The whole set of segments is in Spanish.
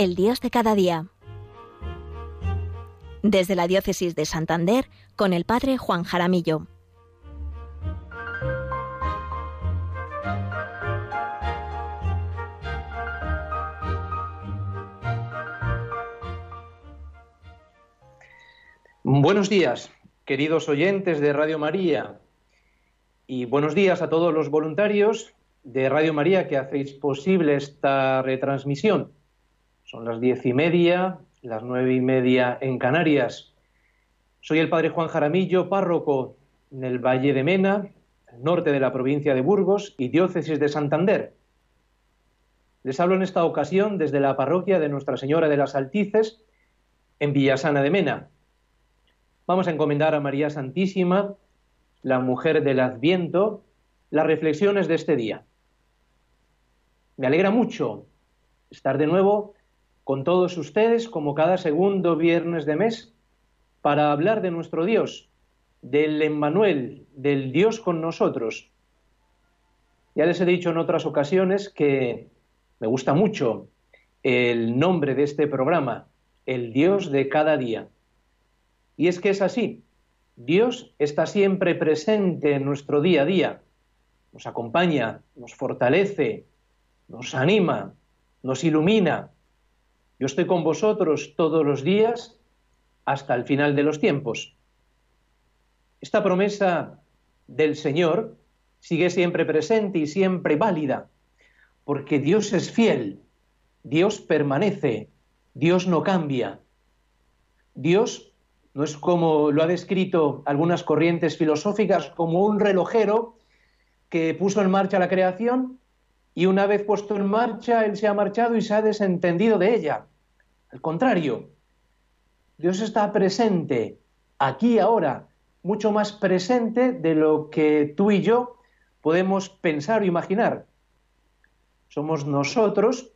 El Dios de cada día. Desde la Diócesis de Santander, con el Padre Juan Jaramillo. Buenos días, queridos oyentes de Radio María, y buenos días a todos los voluntarios de Radio María que hacéis posible esta retransmisión. Son las diez y media, las nueve y media en Canarias. Soy el padre Juan Jaramillo, párroco en el Valle de Mena, norte de la provincia de Burgos y diócesis de Santander. Les hablo en esta ocasión desde la parroquia de Nuestra Señora de las Altices, en Villasana de Mena. Vamos a encomendar a María Santísima, la mujer del Adviento, las reflexiones de este día. Me alegra mucho estar de nuevo con todos ustedes como cada segundo viernes de mes para hablar de nuestro Dios, del Emmanuel, del Dios con nosotros. Ya les he dicho en otras ocasiones que me gusta mucho el nombre de este programa, el Dios de cada día. Y es que es así. Dios está siempre presente en nuestro día a día. Nos acompaña, nos fortalece, nos anima, nos ilumina. Yo estoy con vosotros todos los días hasta el final de los tiempos. Esta promesa del Señor sigue siempre presente y siempre válida, porque Dios es fiel, Dios permanece, Dios no cambia. Dios no es como lo ha descrito algunas corrientes filosóficas, como un relojero que puso en marcha la creación y una vez puesto en marcha, Él se ha marchado y se ha desentendido de ella. Al contrario, Dios está presente aquí ahora, mucho más presente de lo que tú y yo podemos pensar o imaginar. Somos nosotros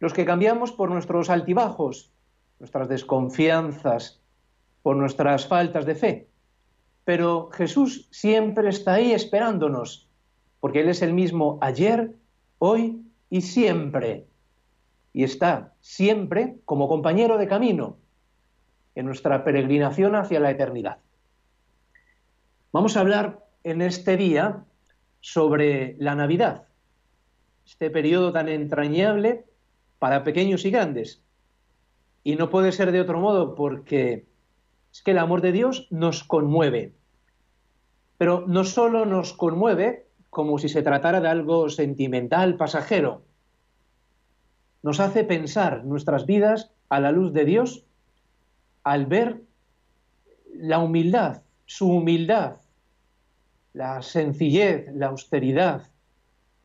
los que cambiamos por nuestros altibajos, nuestras desconfianzas, por nuestras faltas de fe. Pero Jesús siempre está ahí esperándonos, porque Él es el mismo ayer, hoy y siempre. Y está siempre como compañero de camino en nuestra peregrinación hacia la eternidad. Vamos a hablar en este día sobre la Navidad, este periodo tan entrañable para pequeños y grandes. Y no puede ser de otro modo porque es que el amor de Dios nos conmueve. Pero no solo nos conmueve, como si se tratara de algo sentimental, pasajero. Nos hace pensar nuestras vidas a la luz de Dios al ver la humildad, su humildad, la sencillez, la austeridad,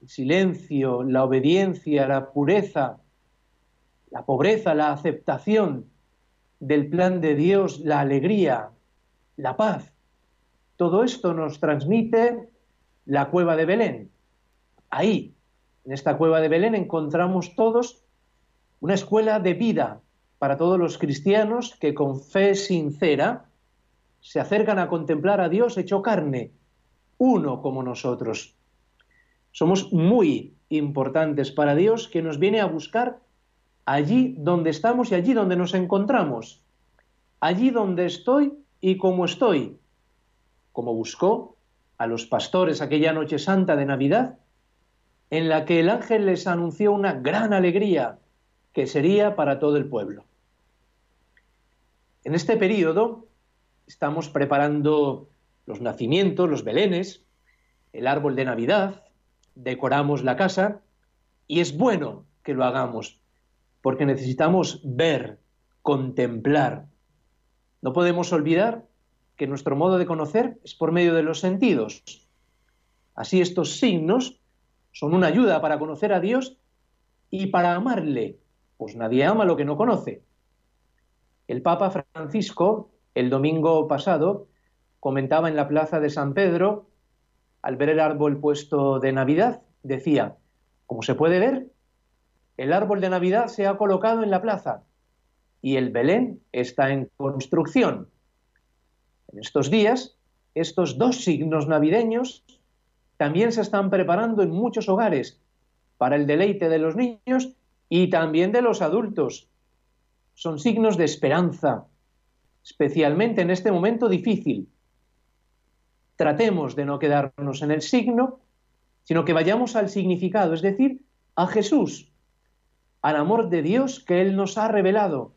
el silencio, la obediencia, la pureza, la pobreza, la aceptación del plan de Dios, la alegría, la paz. Todo esto nos transmite la cueva de Belén. Ahí, en esta cueva de Belén, encontramos todos una escuela de vida para todos los cristianos que con fe sincera se acercan a contemplar a Dios hecho carne, uno como nosotros. Somos muy importantes para Dios que nos viene a buscar allí donde estamos y allí donde nos encontramos, allí donde estoy y como estoy, como buscó a los pastores aquella noche santa de Navidad, en la que el ángel les anunció una gran alegría que sería para todo el pueblo. En este periodo estamos preparando los nacimientos, los belenes, el árbol de Navidad, decoramos la casa y es bueno que lo hagamos porque necesitamos ver, contemplar. No podemos olvidar que nuestro modo de conocer es por medio de los sentidos. Así estos signos son una ayuda para conocer a Dios y para amarle, pues nadie ama lo que no conoce. El Papa Francisco, el domingo pasado, comentaba en la plaza de San Pedro, al ver el árbol puesto de Navidad, decía, como se puede ver, el árbol de Navidad se ha colocado en la plaza y el Belén está en construcción. En estos días, estos dos signos navideños también se están preparando en muchos hogares para el deleite de los niños y también de los adultos. Son signos de esperanza, especialmente en este momento difícil. Tratemos de no quedarnos en el signo, sino que vayamos al significado, es decir, a Jesús, al amor de Dios que Él nos ha revelado.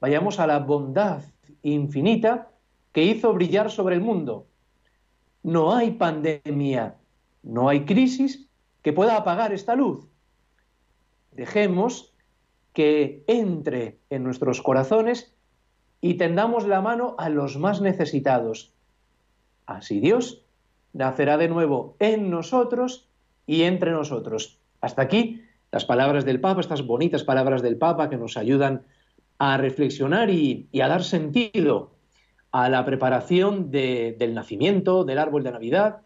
Vayamos a la bondad infinita que hizo brillar sobre el mundo. No hay pandemia, no hay crisis que pueda apagar esta luz. Dejemos que entre en nuestros corazones y tendamos la mano a los más necesitados. Así Dios nacerá de nuevo en nosotros y entre nosotros. Hasta aquí las palabras del Papa, estas bonitas palabras del Papa que nos ayudan a reflexionar y, a dar sentido a la preparación del nacimiento, del árbol de Navidad,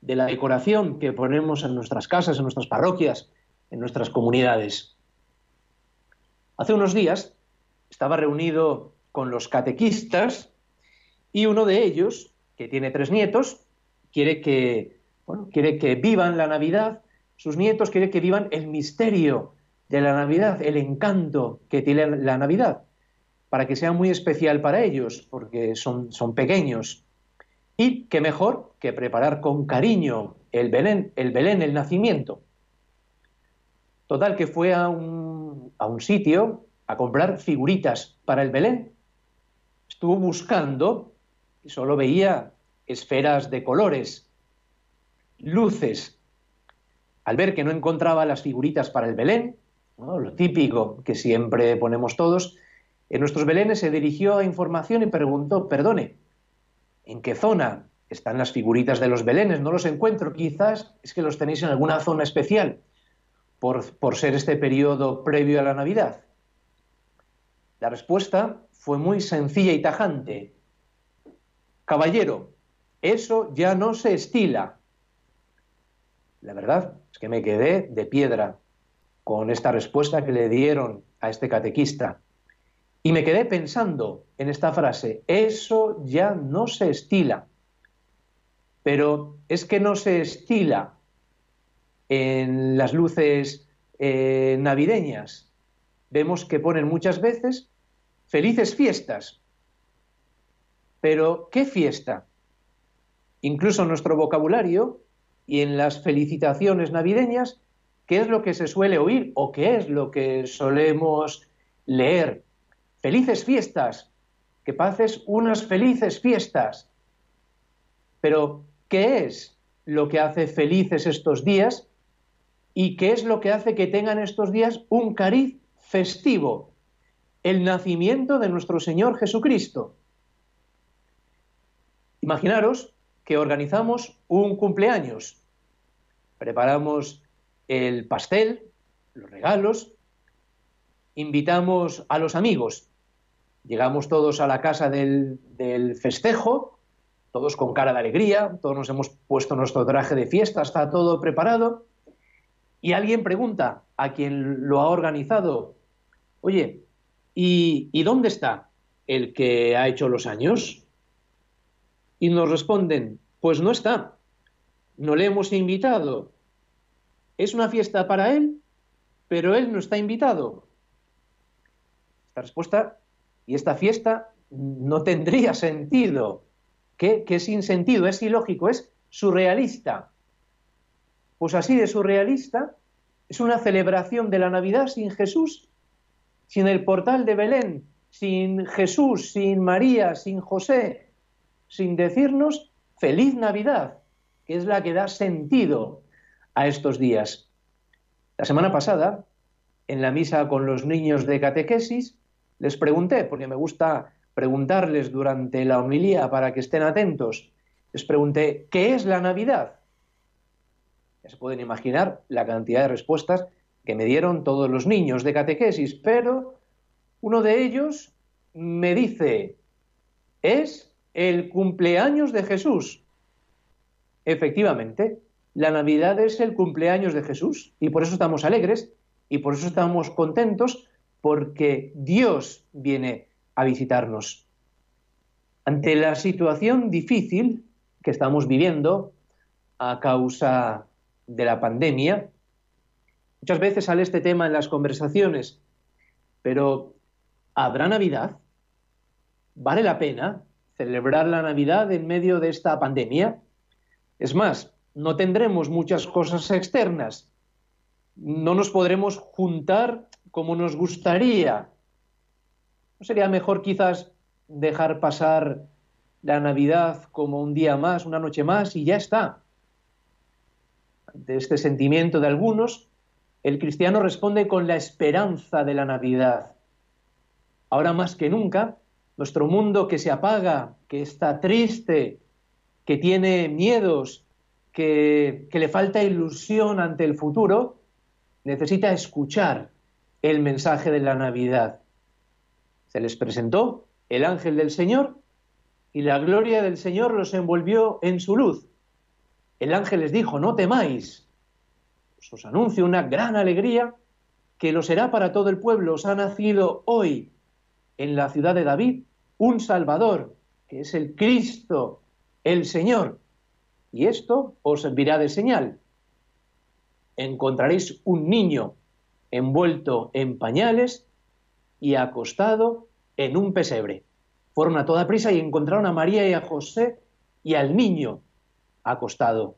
de la decoración que ponemos en nuestras casas, en nuestras parroquias, en nuestras comunidades. Hace unos días estaba reunido con los catequistas y uno de ellos, que tiene tres nietos, quiere que, quiere que vivan la Navidad, sus nietos quiere que vivan el misterio de la Navidad, el encanto que tiene la Navidad, para que sea muy especial para ellos, porque son, son pequeños. Y qué mejor que preparar con cariño el Belén, el el nacimiento. Total, que fue a un, a un sitio a comprar figuritas para el Belén. Estuvo buscando y solo veía esferas de colores, luces. Al ver que no encontraba las figuritas para el Belén, lo típico que siempre ponemos todos, en nuestros Belenes se dirigió a información y preguntó, perdone, ¿en qué zona están las figuritas de los Belenes? No los encuentro, quizás es que los tenéis en alguna zona especial, por, por ser este periodo previo a la Navidad. La respuesta fue muy sencilla y tajante. Caballero, eso ya no se estila. La verdad es que me quedé de piedra con esta respuesta que le dieron a este catequista. Y me quedé pensando en esta frase, eso ya no se estila. Pero es que no se estila en las luces eh, navideñas. Vemos que ponen muchas veces felices fiestas. Pero, ¿qué fiesta? Incluso en nuestro vocabulario y en las felicitaciones navideñas, ¿qué es lo que se suele oír o qué es lo que solemos leer? Felices fiestas, que pases unas felices fiestas. Pero, ¿qué es lo que hace felices estos días? ¿Y qué es lo que hace que tengan estos días un cariz festivo? El nacimiento de nuestro Señor Jesucristo. Imaginaros que organizamos un cumpleaños. Preparamos el pastel, los regalos, invitamos a los amigos. Llegamos todos a la casa del, festejo, todos con cara de alegría, todos nos hemos puesto nuestro traje de fiesta, está todo preparado. Y alguien pregunta a quien lo ha organizado, oye, ¿y, ¿y dónde está el que ha hecho los años? Y nos responden, pues no está, no le hemos invitado. Es una fiesta para él, pero él no está invitado. Esta respuesta y esta fiesta no tendría sentido. ¿Qué, qué sin sentido? Es ilógico, es surrealista. Pues así de surrealista es una celebración de la Navidad sin Jesús, sin el portal de Belén, sin Jesús, sin María, sin José, sin decirnos feliz Navidad, que es la que da sentido a estos días. La semana pasada, en la misa con los niños de catequesis, les pregunté, porque me gusta preguntarles durante la homilía para que estén atentos, les pregunté, ¿qué es la Navidad? Ya se pueden imaginar la cantidad de respuestas que me dieron todos los niños de catequesis, pero uno de ellos me dice, es el cumpleaños de Jesús. Efectivamente, la Navidad es el cumpleaños de Jesús y por eso estamos alegres y por eso estamos contentos porque Dios viene a visitarnos. Ante la situación difícil que estamos viviendo a causa de la pandemia, Muchas veces sale este tema en las conversaciones, pero ¿habrá Navidad? ¿Vale la pena celebrar la Navidad en medio de esta pandemia? Es más, no tendremos muchas cosas externas, no nos podremos juntar como nos gustaría. ¿No sería mejor quizás dejar pasar la Navidad como un día más, una noche más y ya está? Ante este sentimiento de algunos, el cristiano responde con la esperanza de la Navidad. Ahora más que nunca, nuestro mundo que se apaga, que está triste, que tiene miedos, que, le falta ilusión ante el futuro, necesita escuchar el mensaje de la Navidad. Se les presentó el ángel del Señor y la gloria del Señor los envolvió en su luz. El ángel les dijo, no temáis, os anuncio una gran alegría que lo será para todo el pueblo. Os ha nacido hoy en la ciudad de David un Salvador, que es el Cristo, el Señor. Y esto os servirá de señal. Encontraréis un niño envuelto en pañales y acostado en un pesebre. Fueron a toda prisa y encontraron a María y a José y al niño acostado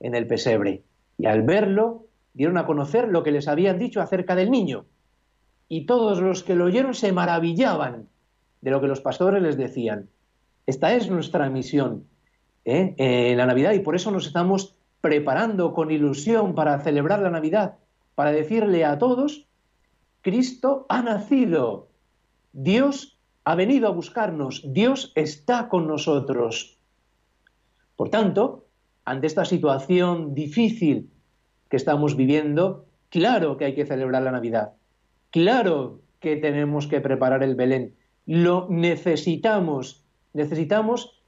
en el pesebre. Y al verlo, dieron a conocer lo que les habían dicho acerca del niño. Y todos los que lo oyeron se maravillaban de lo que los pastores les decían. Esta es nuestra misión ¿eh? en la Navidad y por eso nos estamos preparando con ilusión para celebrar la Navidad, para decirle a todos, Cristo ha nacido, Dios ha venido a buscarnos, Dios está con nosotros. Por tanto, ante esta situación difícil que estamos viviendo, claro que hay que celebrar la Navidad, claro que tenemos que preparar el Belén, lo necesitamos, necesitamos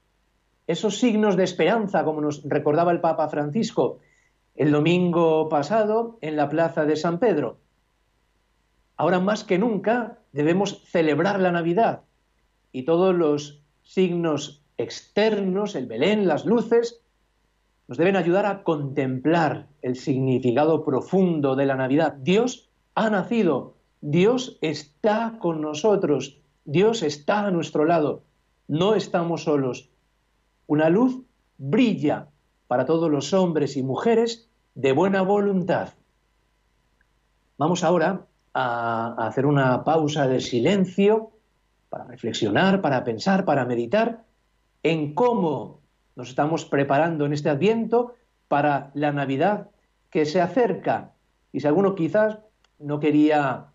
esos signos de esperanza, como nos recordaba el Papa Francisco el domingo pasado en la plaza de San Pedro. Ahora más que nunca debemos celebrar la Navidad y todos los signos externos, el Belén, las luces, nos deben ayudar a contemplar el significado profundo de la Navidad. Dios ha nacido, Dios está con nosotros, Dios está a nuestro lado, no estamos solos. Una luz brilla para todos los hombres y mujeres de buena voluntad. Vamos ahora a hacer una pausa de silencio para reflexionar, para pensar, para meditar en cómo nos estamos preparando en este adviento para la Navidad que se acerca. Y si alguno quizás no quería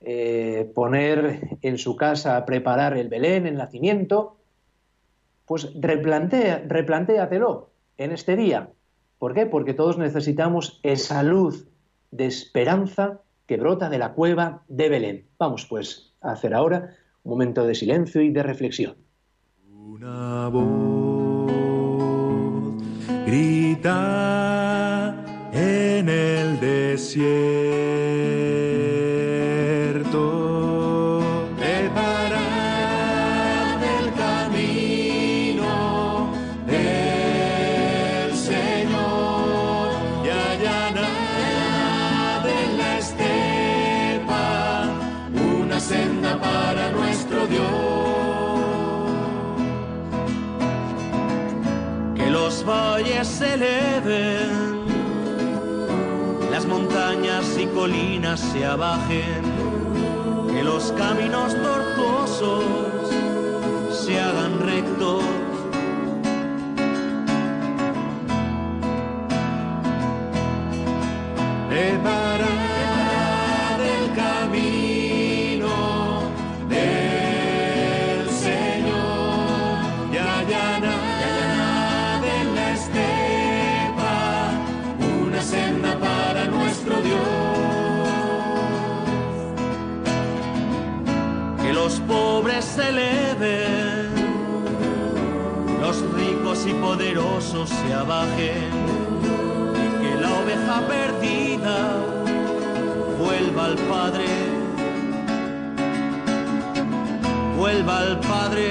eh, poner en su casa, preparar el Belén, el nacimiento, pues replantea, replantéatelo en este día. ¿Por qué? Porque todos necesitamos esa luz de esperanza que brota de la cueva de Belén. Vamos pues a hacer ahora un momento de silencio y de reflexión. Una voz grita en el desierto colinas se abajen, que los caminos tortuosos se hagan rectos. Se abajen y que la oveja perdida vuelva al Padre, vuelva al Padre,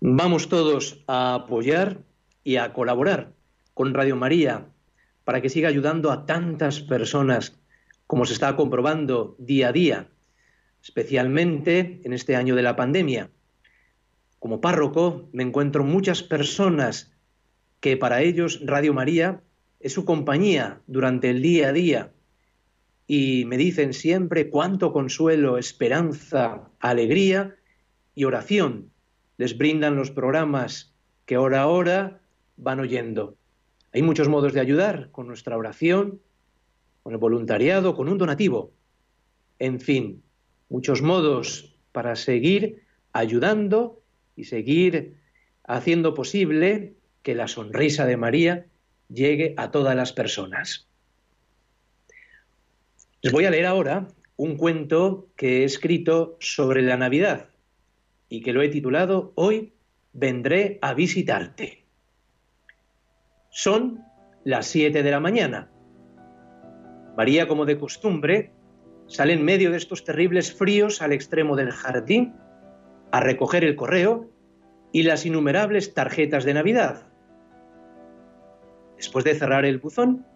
Vamos todos a apoyar y a colaborar con Radio María para que siga ayudando a tantas personas como se está comprobando día a día, especialmente en este año de la pandemia. Como párroco me encuentro muchas personas que para ellos Radio María es su compañía durante el día a día y me dicen siempre cuánto consuelo, esperanza, alegría y oración les brindan los programas que hora a hora van oyendo. Hay muchos modos de ayudar con nuestra oración, con el voluntariado, con un donativo. En fin, muchos modos para seguir ayudando y seguir haciendo posible que la sonrisa de María llegue a todas las personas. Les voy a leer ahora un cuento que he escrito sobre la Navidad y que lo he titulado Hoy vendré a visitarte. Son las siete de la mañana. María, como de costumbre, sale en medio de estos terribles fríos al extremo del jardín a recoger el correo y las innumerables tarjetas de Navidad. Después de cerrar el buzón,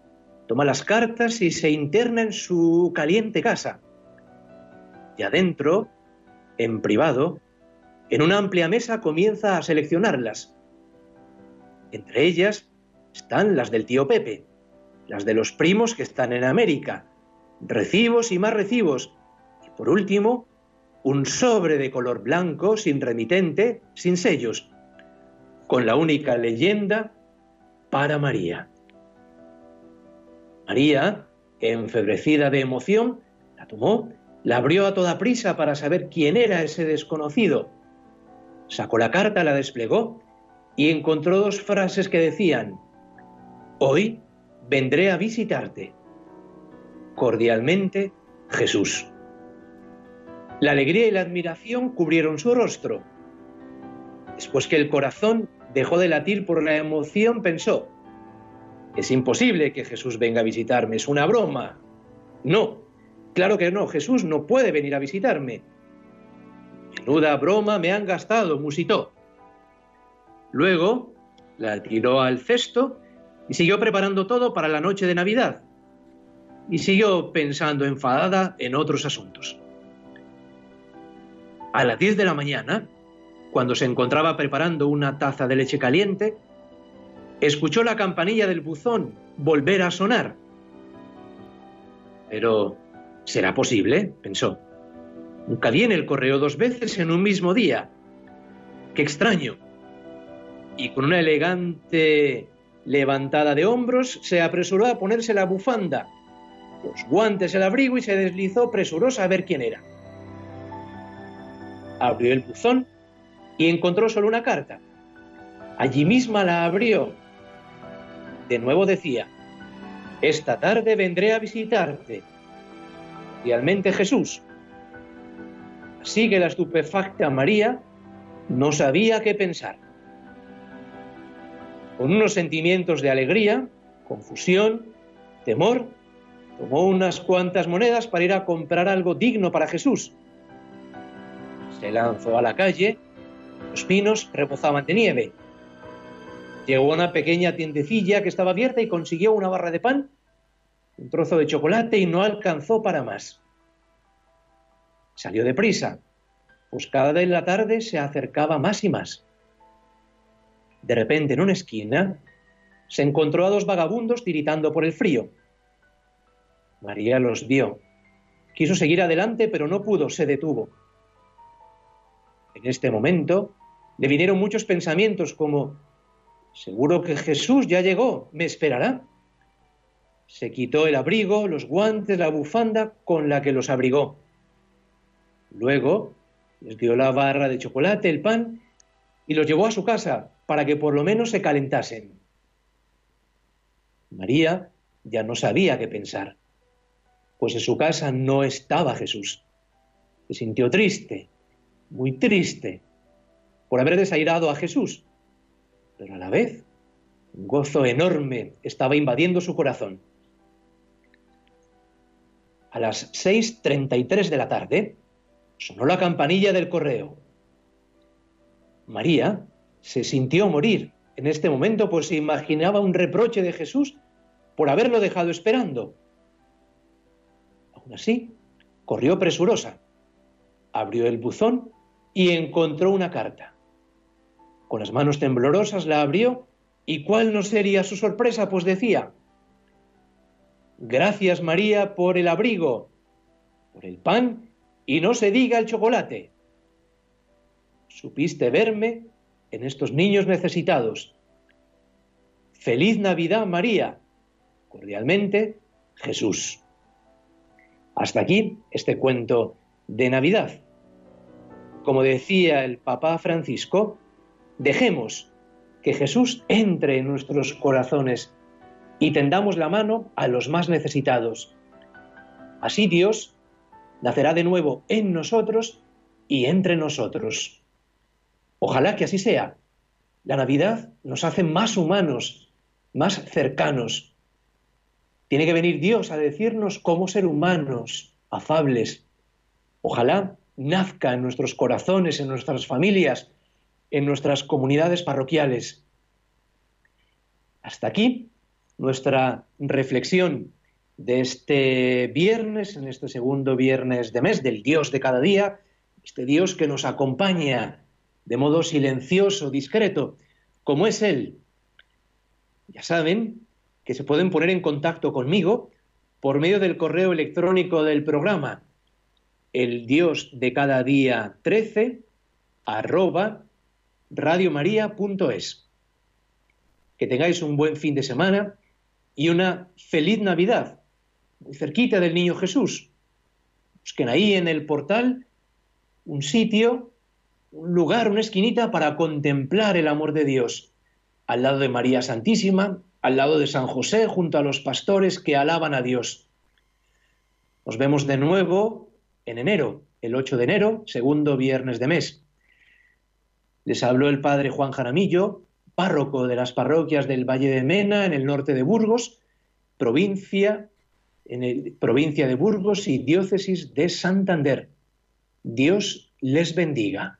toma las cartas y se interna en su caliente casa. Y adentro, en privado, en una amplia mesa comienza a seleccionarlas. Entre ellas están las del tío Pepe, las de los primos que están en América, recibos y más recibos, y por último, un sobre de color blanco, sin remitente, sin sellos, con la única leyenda para María. María, enfebrecida de emoción, la tomó, la abrió a toda prisa para saber quién era ese desconocido. Sacó la carta, la desplegó y encontró dos frases que decían, Hoy vendré a visitarte. Cordialmente, Jesús. La alegría y la admiración cubrieron su rostro. Después que el corazón dejó de latir por la emoción, pensó, es imposible que Jesús venga a visitarme, es una broma. No, claro que no, Jesús no puede venir a visitarme. Menuda broma me han gastado, musitó. Luego la tiró al cesto y siguió preparando todo para la noche de Navidad. Y siguió pensando enfadada en otros asuntos. A las 10 de la mañana, cuando se encontraba preparando una taza de leche caliente, escuchó la campanilla del buzón volver a sonar. Pero, ¿será posible? pensó. Nunca viene el correo dos veces en un mismo día. Qué extraño. Y con una elegante levantada de hombros, se apresuró a ponerse la bufanda, los guantes, el abrigo y se deslizó presurosa a ver quién era. Abrió el buzón y encontró solo una carta. Allí misma la abrió. De nuevo decía, esta tarde vendré a visitarte. Realmente Jesús. Sigue la estupefacta María no sabía qué pensar. Con unos sentimientos de alegría, confusión, temor, tomó unas cuantas monedas para ir a comprar algo digno para Jesús. Se lanzó a la calle, los pinos rebozaban de nieve. Llegó a una pequeña tiendecilla que estaba abierta y consiguió una barra de pan, un trozo de chocolate y no alcanzó para más. Salió deprisa, pues cada vez la tarde se acercaba más y más. De repente, en una esquina, se encontró a dos vagabundos tiritando por el frío. María los vio. Quiso seguir adelante, pero no pudo, se detuvo. En este momento le vinieron muchos pensamientos como, seguro que Jesús ya llegó, me esperará. Se quitó el abrigo, los guantes, la bufanda con la que los abrigó. Luego les dio la barra de chocolate, el pan, y los llevó a su casa para que por lo menos se calentasen. María ya no sabía qué pensar, pues en su casa no estaba Jesús. Se sintió triste, muy triste, por haber desairado a Jesús, pero a la vez un gozo enorme estaba invadiendo su corazón. A las 6.33 de la tarde, Sonó la campanilla del correo. María se sintió morir en este momento, pues se imaginaba un reproche de Jesús por haberlo dejado esperando. Aún así, corrió presurosa, abrió el buzón y encontró una carta. Con las manos temblorosas la abrió y cuál no sería su sorpresa, pues decía, Gracias María por el abrigo, por el pan y no se diga el chocolate. Supiste verme en estos niños necesitados. Feliz Navidad, María. Cordialmente, Jesús. Hasta aquí este cuento de Navidad. Como decía el Papa Francisco, dejemos que Jesús entre en nuestros corazones y tendamos la mano a los más necesitados. Así Dios nacerá de nuevo en nosotros y entre nosotros. Ojalá que así sea. La Navidad nos hace más humanos, más cercanos. Tiene que venir Dios a decirnos cómo ser humanos, afables. Ojalá nazca en nuestros corazones, en nuestras familias, en nuestras comunidades parroquiales. Hasta aquí nuestra reflexión de este viernes, en este segundo viernes de mes, del Dios de cada día, este Dios que nos acompaña de modo silencioso, discreto, como es Él. Ya saben que se pueden poner en contacto conmigo por medio del correo electrónico del programa, el Dios de cada día 13, arroba radiomaria.es. Que tengáis un buen fin de semana y una feliz Navidad cerquita del niño Jesús. Busquen ahí en el portal un sitio, un lugar, una esquinita para contemplar el amor de Dios, al lado de María Santísima, al lado de San José, junto a los pastores que alaban a Dios. Nos vemos de nuevo en enero, el 8 de enero, segundo viernes de mes. Les habló el padre Juan Jaramillo, párroco de las parroquias del Valle de Mena, en el norte de Burgos, provincia en el, provincia de Burgos y diócesis de Santander. Dios les bendiga.